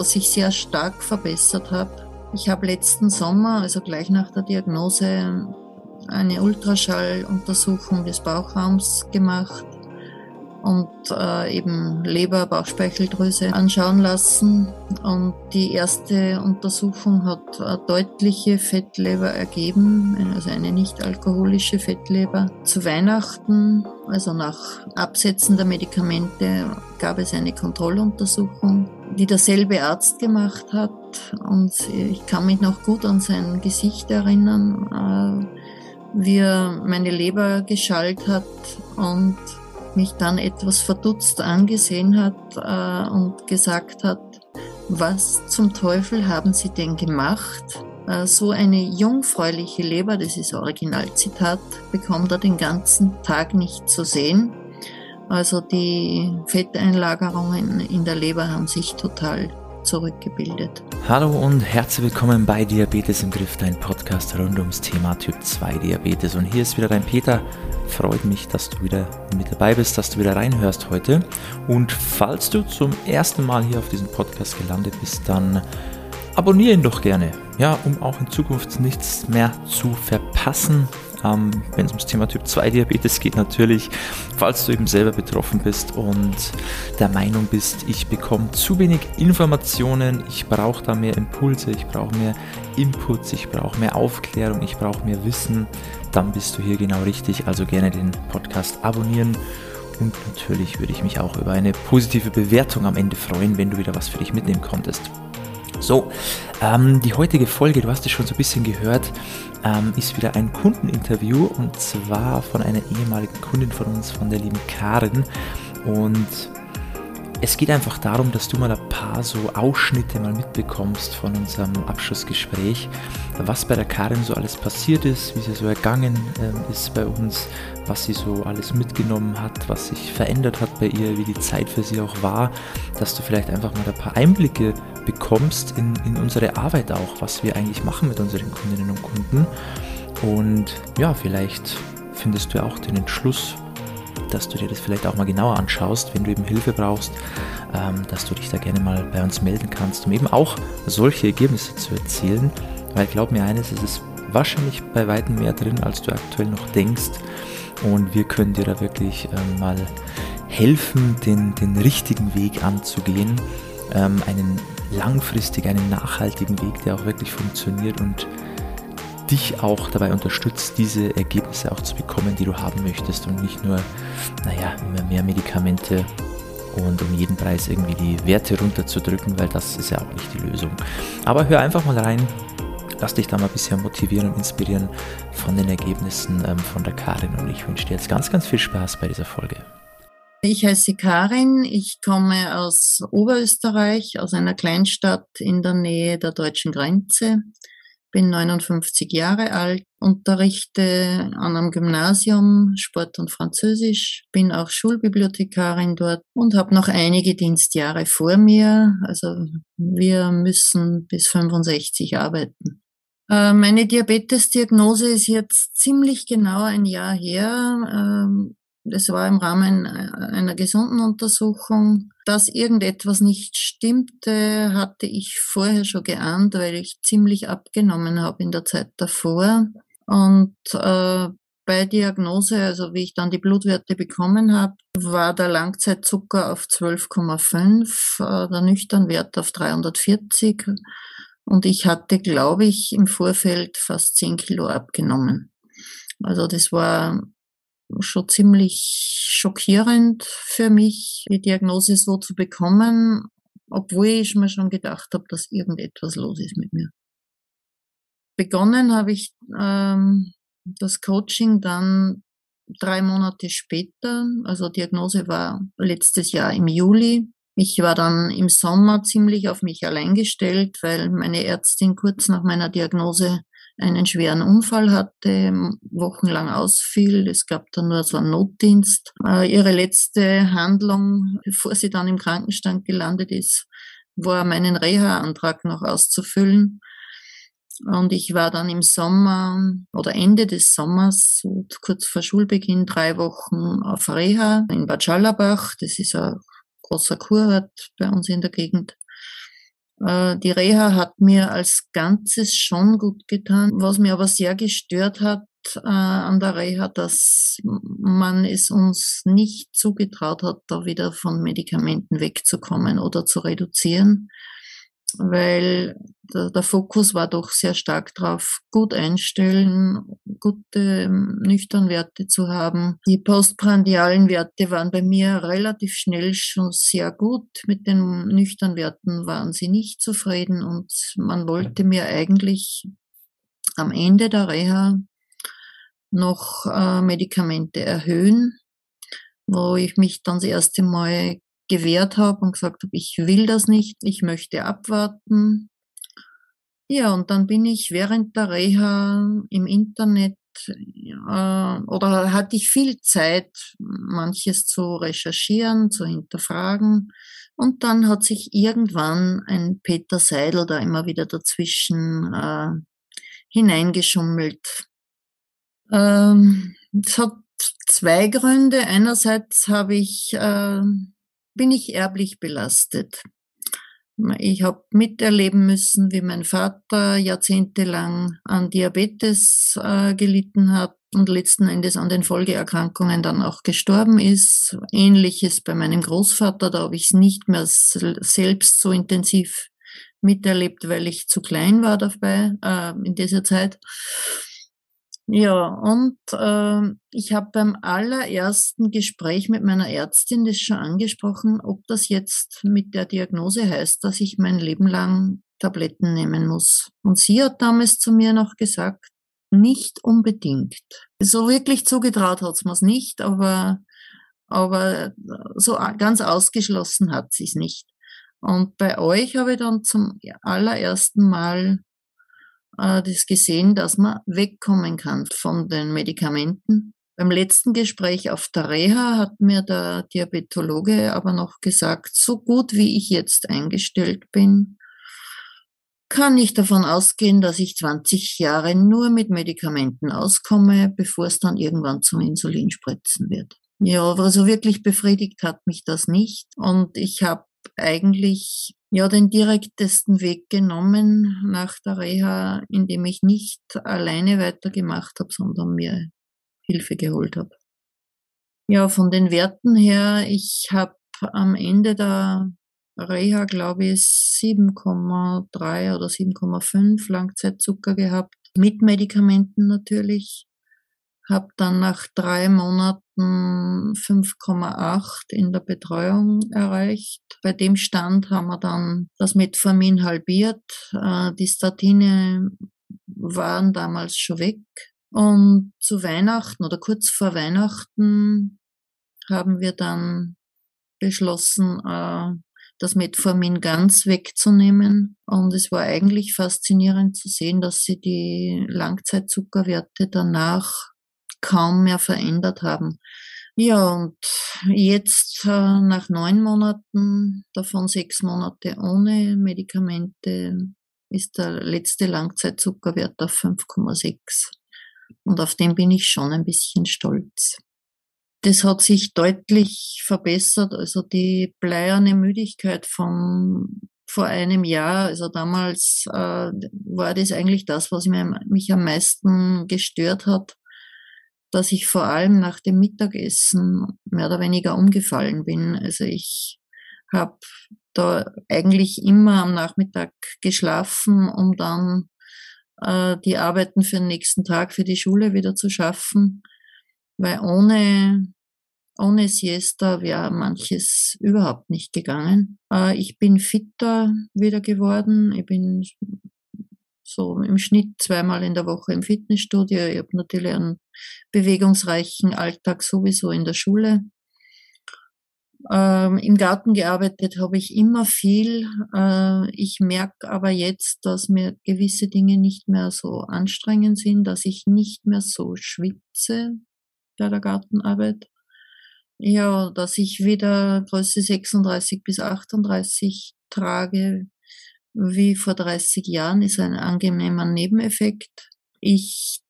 was sich sehr stark verbessert hat. Ich habe letzten Sommer, also gleich nach der Diagnose, eine Ultraschalluntersuchung des Bauchraums gemacht und äh, eben Leber, Bauchspeicheldrüse anschauen lassen. Und die erste Untersuchung hat eine deutliche Fettleber ergeben, also eine nicht alkoholische Fettleber. Zu Weihnachten, also nach Absetzen der Medikamente, gab es eine Kontrolluntersuchung, die derselbe Arzt gemacht hat. Und ich kann mich noch gut an sein Gesicht erinnern, äh, wie er meine Leber geschallt hat und mich dann etwas verdutzt angesehen hat äh, und gesagt hat, was zum Teufel haben Sie denn gemacht? Äh, so eine jungfräuliche Leber, das ist Originalzitat, bekommt er den ganzen Tag nicht zu sehen. Also die Fetteinlagerungen in der Leber haben sich total zurückgebildet. Hallo und herzlich willkommen bei Diabetes im Griff, dein Podcast rund ums Thema Typ 2 Diabetes. Und hier ist wieder dein Peter. Freut mich, dass du wieder mit dabei bist, dass du wieder reinhörst heute. Und falls du zum ersten Mal hier auf diesem Podcast gelandet bist, dann abonniere ihn doch gerne, ja, um auch in Zukunft nichts mehr zu verpassen ähm, wenn es ums Thema Typ 2 Diabetes geht natürlich, falls du eben selber betroffen bist und der Meinung bist, ich bekomme zu wenig Informationen, ich brauche da mehr Impulse, ich brauche mehr Inputs, ich brauche mehr Aufklärung, ich brauche mehr Wissen, dann bist du hier genau richtig. Also gerne den Podcast abonnieren. Und natürlich würde ich mich auch über eine positive Bewertung am Ende freuen, wenn du wieder was für dich mitnehmen konntest. So, ähm, die heutige Folge, du hast es schon so ein bisschen gehört, ähm, ist wieder ein Kundeninterview und zwar von einer ehemaligen Kundin von uns, von der lieben Karin. Und es geht einfach darum, dass du mal ein paar so Ausschnitte mal mitbekommst von unserem Abschlussgespräch, was bei der Karin so alles passiert ist, wie sie so ergangen äh, ist bei uns, was sie so alles mitgenommen hat, was sich verändert hat bei ihr, wie die Zeit für sie auch war, dass du vielleicht einfach mal ein paar Einblicke bekommst in, in unsere Arbeit auch, was wir eigentlich machen mit unseren Kundinnen und Kunden. Und ja, vielleicht findest du auch den Entschluss, dass du dir das vielleicht auch mal genauer anschaust, wenn du eben Hilfe brauchst, ähm, dass du dich da gerne mal bei uns melden kannst, um eben auch solche Ergebnisse zu erzielen. Weil glaub mir eines, es ist wahrscheinlich bei weitem mehr drin, als du aktuell noch denkst. Und wir können dir da wirklich ähm, mal helfen, den, den richtigen Weg anzugehen, ähm, einen langfristig, einen nachhaltigen Weg, der auch wirklich funktioniert und dich auch dabei unterstützt, diese Ergebnisse auch zu bekommen, die du haben möchtest und nicht nur, naja, immer mehr Medikamente und um jeden Preis irgendwie die Werte runterzudrücken, weil das ist ja auch nicht die Lösung. Aber hör einfach mal rein, lass dich da mal ein bisschen motivieren und inspirieren von den Ergebnissen ähm, von der Karin und ich wünsche dir jetzt ganz, ganz viel Spaß bei dieser Folge. Ich heiße Karin, ich komme aus Oberösterreich, aus einer Kleinstadt in der Nähe der deutschen Grenze bin 59 Jahre alt, unterrichte an einem Gymnasium Sport und Französisch, bin auch Schulbibliothekarin dort und habe noch einige Dienstjahre vor mir. Also wir müssen bis 65 arbeiten. Äh, meine Diabetesdiagnose ist jetzt ziemlich genau ein Jahr her. Es war im Rahmen äh, einer gesunden Untersuchung. Dass irgendetwas nicht stimmte, hatte ich vorher schon geahnt, weil ich ziemlich abgenommen habe in der Zeit davor. Und äh, bei Diagnose, also wie ich dann die Blutwerte bekommen habe, war der Langzeitzucker auf 12,5, äh, der Nüchternwert auf 340 und ich hatte, glaube ich, im Vorfeld fast 10 Kilo abgenommen. Also das war schon ziemlich schockierend für mich, die Diagnose so zu bekommen, obwohl ich mir schon gedacht habe, dass irgendetwas los ist mit mir. Begonnen habe ich ähm, das Coaching dann drei Monate später, also Diagnose war letztes Jahr im Juli. Ich war dann im Sommer ziemlich auf mich allein gestellt, weil meine Ärztin kurz nach meiner Diagnose einen schweren Unfall hatte, wochenlang ausfiel. Es gab dann nur so einen Notdienst. Äh, ihre letzte Handlung, bevor sie dann im Krankenstand gelandet ist, war meinen Reha-Antrag noch auszufüllen. Und ich war dann im Sommer oder Ende des Sommers, so kurz vor Schulbeginn, drei Wochen auf Reha in Bad Schallerbach. Das ist ein großer Kurort bei uns in der Gegend. Äh, die Reha hat mir als Ganzes schon gut getan. Was mir aber sehr gestört hat äh, an der Reha, dass man es uns nicht zugetraut hat, da wieder von Medikamenten wegzukommen oder zu reduzieren weil der, Fokus war doch sehr stark drauf, gut einstellen, gute ähm, Nüchternwerte zu haben. Die postprandialen Werte waren bei mir relativ schnell schon sehr gut. Mit den Nüchternwerten waren sie nicht zufrieden und man wollte mir eigentlich am Ende der Reha noch äh, Medikamente erhöhen, wo ich mich dann das erste Mal gewehrt habe und gesagt habe, ich will das nicht, ich möchte abwarten. Ja, und dann bin ich während der Reha im Internet äh, oder hatte ich viel Zeit, manches zu recherchieren, zu hinterfragen. Und dann hat sich irgendwann ein Peter Seidel da immer wieder dazwischen äh, hineingeschummelt. Ähm, es hat zwei Gründe. Einerseits habe ich äh, bin ich erblich belastet. Ich habe miterleben müssen, wie mein Vater jahrzehntelang an Diabetes äh, gelitten hat und letzten Endes an den Folgeerkrankungen dann auch gestorben ist. Ähnliches bei meinem Großvater, da habe ich es nicht mehr selbst so intensiv miterlebt, weil ich zu klein war dabei äh, in dieser Zeit. Ja, und äh, ich habe beim allerersten Gespräch mit meiner Ärztin das schon angesprochen, ob das jetzt mit der Diagnose heißt, dass ich mein Leben lang Tabletten nehmen muss. Und sie hat damals zu mir noch gesagt, nicht unbedingt. So wirklich zugetraut hat es nicht, aber, aber so ganz ausgeschlossen hat sie es nicht. Und bei euch habe ich dann zum allerersten Mal äh, das gesehen, dass man wegkommen kann von den Medikamenten. Beim letzten Gespräch auf der Reha hat mir der Diabetologe aber noch gesagt, so gut wie ich jetzt eingestellt bin, kann ich davon ausgehen, dass ich 20 Jahre nur mit Medikamenten auskomme, bevor es dann irgendwann zum Insulinspritzen wird. Ja, aber so wirklich befriedigt hat mich das nicht. Und ich habe eigentlich ja den direktesten Weg genommen nach der Reha, indem ich nicht alleine weitergemacht habe, sondern mir Hilfe geholt habe. Ja, von den Werten her, ich habe am Ende der Reha, glaube ich, 7,3 oder 7,5 Langzeitzucker gehabt, mit Medikamenten natürlich habe dann nach drei Monaten 5,8 in der Betreuung erreicht. Bei dem Stand haben wir dann das Metformin halbiert. Äh, die Statine waren damals schon weg. Und zu Weihnachten oder kurz vor Weihnachten haben wir dann beschlossen, äh, das Metformin ganz wegzunehmen. Und es war eigentlich faszinierend zu sehen, dass sie die Langzeitzuckerwerte danach kaum mehr verändert haben. Ja, und jetzt äh, nach neun Monaten, davon sechs Monate ohne Medikamente, ist der letzte Langzeitzuckerwert auf 5,6. Und auf den bin ich schon ein bisschen stolz. Das hat sich deutlich verbessert. Also die bleierne Müdigkeit von vor einem Jahr, also damals äh, war das eigentlich das, was mich, mich am meisten gestört hat dass ich vor allem nach dem Mittagessen mehr oder weniger umgefallen bin. Also ich habe da eigentlich immer am Nachmittag geschlafen, um dann äh, die Arbeiten für den nächsten Tag, für die Schule wieder zu schaffen, weil ohne ohne Siesta wäre manches überhaupt nicht gegangen. Äh, ich bin fitter wieder geworden. Ich bin so im Schnitt zweimal in der Woche im Fitnessstudio. Ich habe natürlich einen bewegungsreichen Alltag sowieso in der Schule. Ähm, Im Garten gearbeitet habe ich immer viel. Äh, ich merke aber jetzt, dass mir gewisse Dinge nicht mehr so anstrengend sind, dass ich nicht mehr so schwitze bei der Gartenarbeit. Ja, dass ich wieder Größe 36 bis 38 trage, wie vor 30 Jahren, ist ein angenehmer Nebeneffekt. Ich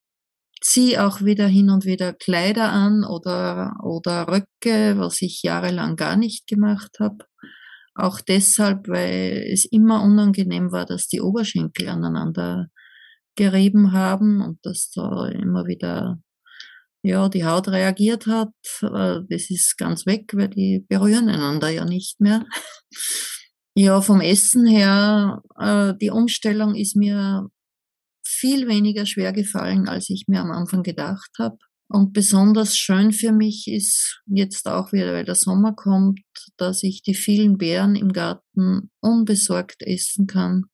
ziehe auch wieder hin und wieder Kleider an oder, oder Röcke, was ich jahrelang gar nicht gemacht habe. Auch deshalb, weil es immer unangenehm war, dass die Oberschenkel aneinander gerieben haben und dass da immer wieder ja, die Haut reagiert hat. Äh, das ist ganz weg, weil die berühren einander ja nicht mehr. Ja, vom Essen her, äh, die Umstellung ist mir viel weniger schwer gefallen, als ich mir am Anfang gedacht habe. Und besonders schön für mich ist jetzt auch wieder, weil der Sommer kommt, dass ich die vielen Beeren im Garten unbesorgt essen kann.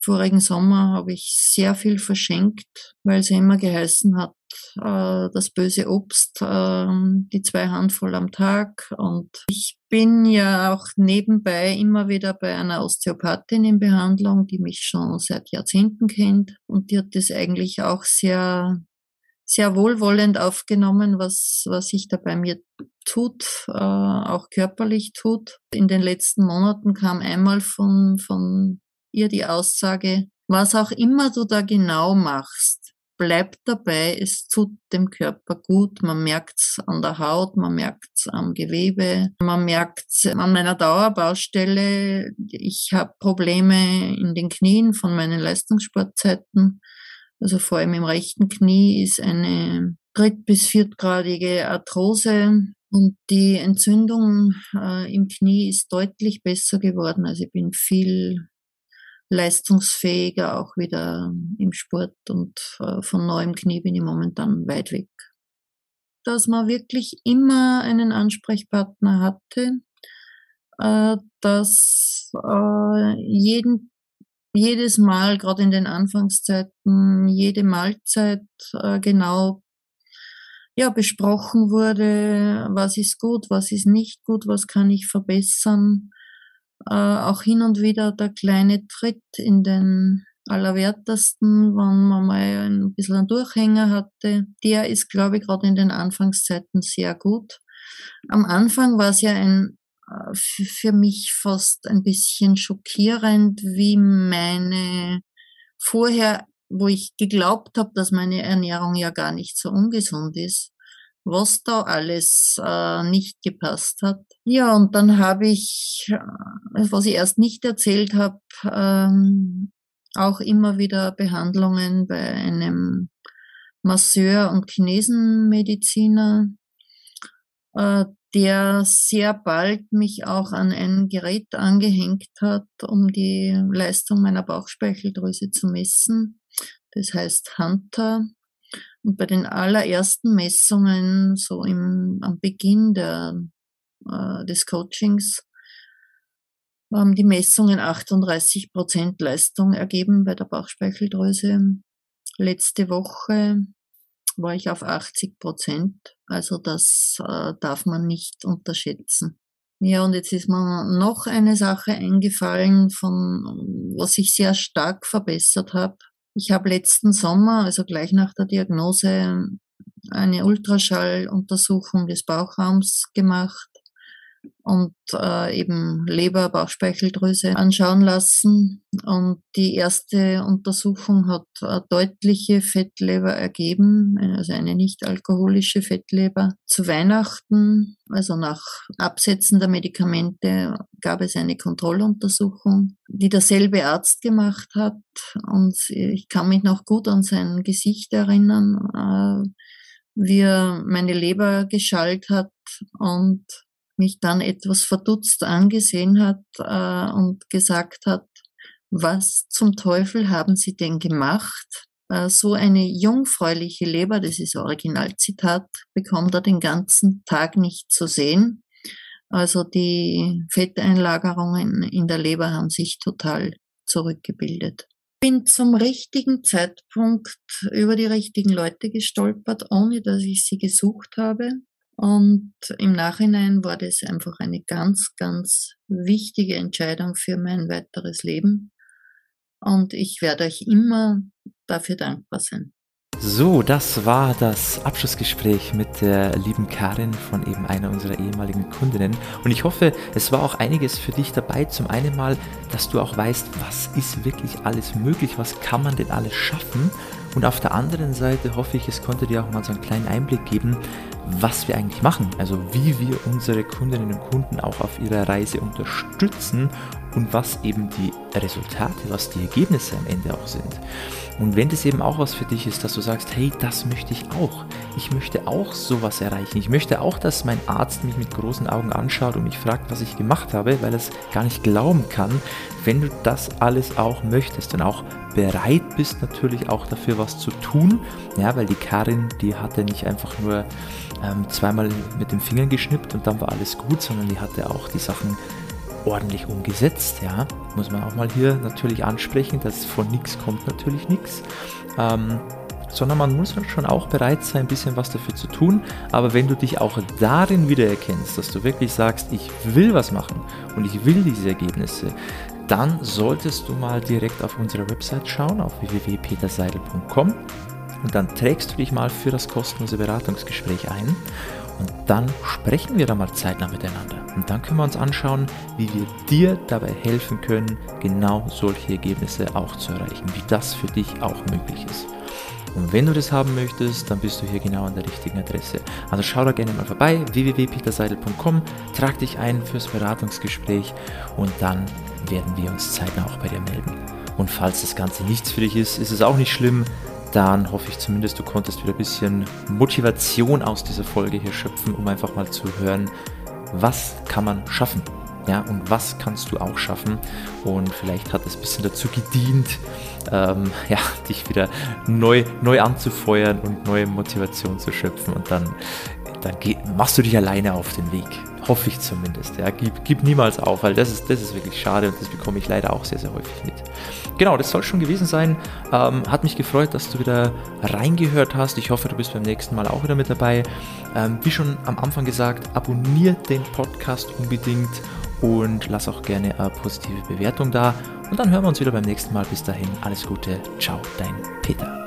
Vorigen Sommer habe ich sehr viel verschenkt, weil es immer geheißen hat, äh, das böse Obst, äh, die zwei Handvoll am Tag. Und ich bin ja auch nebenbei immer wieder bei einer Osteopathin in Behandlung, die mich schon seit Jahrzehnten kennt. Und die hat das eigentlich auch sehr, sehr wohlwollend aufgenommen, was, was sich da bei mir tut, äh, auch körperlich tut. In den letzten Monaten kam einmal von, von ihr die Aussage, was auch immer du da genau machst, bleibt dabei, es tut dem Körper gut. Man merkt's an der Haut, man merkt's am Gewebe, man merkt's an meiner Dauerbaustelle. Ich habe Probleme in den Knien von meinen Leistungssportzeiten. Also vor allem im rechten Knie ist eine dritt- bis viertgradige Arthrose und die Entzündung äh, im Knie ist deutlich besser geworden. Also ich bin viel leistungsfähiger auch wieder im Sport und äh, von neuem Knie bin ich momentan weit weg. Dass man wirklich immer einen Ansprechpartner hatte, äh, dass äh, jeden, jedes Mal, gerade in den Anfangszeiten, jede Mahlzeit genau ja, besprochen wurde, was ist gut, was ist nicht gut, was kann ich verbessern äh, auch hin und wieder der kleine Tritt in den Allerwertesten, wenn man mal ein bisschen einen Durchhänger hatte. Der ist, glaube ich, gerade in den Anfangszeiten sehr gut. Am Anfang war es ja ein, äh, für mich fast ein bisschen schockierend, wie meine vorher, wo ich geglaubt habe, dass meine Ernährung ja gar nicht so ungesund ist, was da alles äh, nicht gepasst hat. Ja, und dann habe ich, äh, was ich erst nicht erzählt habe, ähm, auch immer wieder Behandlungen bei einem Masseur und Chinesenmediziner, äh, der sehr bald mich auch an ein Gerät angehängt hat, um die Leistung meiner Bauchspeicheldrüse zu messen. Das heißt Hunter. Und bei den allerersten Messungen, so im, am Beginn der, äh, des Coachings, haben die Messungen 38 Prozent Leistung ergeben bei der Bauchspeicheldrüse. Letzte Woche war ich auf 80 Prozent. Also das äh, darf man nicht unterschätzen. Ja, und jetzt ist mir noch eine Sache eingefallen, von was ich sehr stark verbessert habe. Ich habe letzten Sommer, also gleich nach der Diagnose, eine Ultraschalluntersuchung des Bauchraums gemacht und äh, eben Leber, Bauchspeicheldrüse anschauen lassen. Und die erste Untersuchung hat eine deutliche Fettleber ergeben, also eine nicht alkoholische Fettleber. Zu Weihnachten, also nach Absetzen der Medikamente, gab es eine Kontrolluntersuchung, die derselbe Arzt gemacht hat. Und ich kann mich noch gut an sein Gesicht erinnern, äh, wie er meine Leber geschallt hat und mich dann etwas verdutzt angesehen hat äh, und gesagt hat, was zum Teufel haben Sie denn gemacht? Äh, so eine jungfräuliche Leber, das ist Originalzitat, bekommt er den ganzen Tag nicht zu sehen. Also die Fetteinlagerungen in der Leber haben sich total zurückgebildet. Bin zum richtigen Zeitpunkt über die richtigen Leute gestolpert, ohne dass ich sie gesucht habe. Und im Nachhinein war das einfach eine ganz, ganz wichtige Entscheidung für mein weiteres Leben. Und ich werde euch immer dafür dankbar sein. So, das war das Abschlussgespräch mit der lieben Karin von eben einer unserer ehemaligen Kundinnen. Und ich hoffe, es war auch einiges für dich dabei. Zum einen mal, dass du auch weißt, was ist wirklich alles möglich, was kann man denn alles schaffen. Und auf der anderen Seite hoffe ich, es konnte dir auch mal so einen kleinen Einblick geben, was wir eigentlich machen, also wie wir unsere Kundinnen und Kunden auch auf ihrer Reise unterstützen und was eben die Resultate, was die Ergebnisse am Ende auch sind. Und wenn das eben auch was für dich ist, dass du sagst, hey, das möchte ich auch. Ich möchte auch sowas erreichen. Ich möchte auch, dass mein Arzt mich mit großen Augen anschaut und mich fragt, was ich gemacht habe, weil er es gar nicht glauben kann. Wenn du das alles auch möchtest und auch bereit bist, natürlich auch dafür was zu tun, ja, weil die Karin, die hatte nicht einfach nur ähm, zweimal mit den Fingern geschnippt und dann war alles gut, sondern die hatte auch die Sachen ordentlich umgesetzt. Ja, muss man auch mal hier natürlich ansprechen, dass von nichts kommt natürlich nichts. Ähm, sondern man muss halt schon auch bereit sein, ein bisschen was dafür zu tun. Aber wenn du dich auch darin wiedererkennst, dass du wirklich sagst, ich will was machen und ich will diese Ergebnisse, dann solltest du mal direkt auf unsere Website schauen, auf www.peterseidel.com und dann trägst du dich mal für das kostenlose Beratungsgespräch ein und dann sprechen wir da mal zeitnah miteinander. Und dann können wir uns anschauen, wie wir dir dabei helfen können, genau solche Ergebnisse auch zu erreichen, wie das für dich auch möglich ist. Und wenn du das haben möchtest, dann bist du hier genau an der richtigen Adresse. Also schau da gerne mal vorbei, www.peterseidel.com, trag dich ein fürs Beratungsgespräch und dann werden wir uns zeitnah auch bei dir melden. Und falls das Ganze nichts für dich ist, ist es auch nicht schlimm dann hoffe ich zumindest, du konntest wieder ein bisschen Motivation aus dieser Folge hier schöpfen, um einfach mal zu hören, was kann man schaffen. Ja, und was kannst du auch schaffen? Und vielleicht hat es ein bisschen dazu gedient, ähm, ja, dich wieder neu, neu anzufeuern und neue Motivation zu schöpfen. Und dann, dann geh, machst du dich alleine auf den Weg. Hoffe ich zumindest. Ja. Gib, gib niemals auf, weil das ist, das ist wirklich schade und das bekomme ich leider auch sehr, sehr häufig mit. Genau, das soll schon gewesen sein. Ähm, hat mich gefreut, dass du wieder reingehört hast. Ich hoffe, du bist beim nächsten Mal auch wieder mit dabei. Ähm, wie schon am Anfang gesagt, abonniere den Podcast unbedingt und lass auch gerne eine positive Bewertung da. Und dann hören wir uns wieder beim nächsten Mal. Bis dahin, alles Gute. Ciao, dein Peter.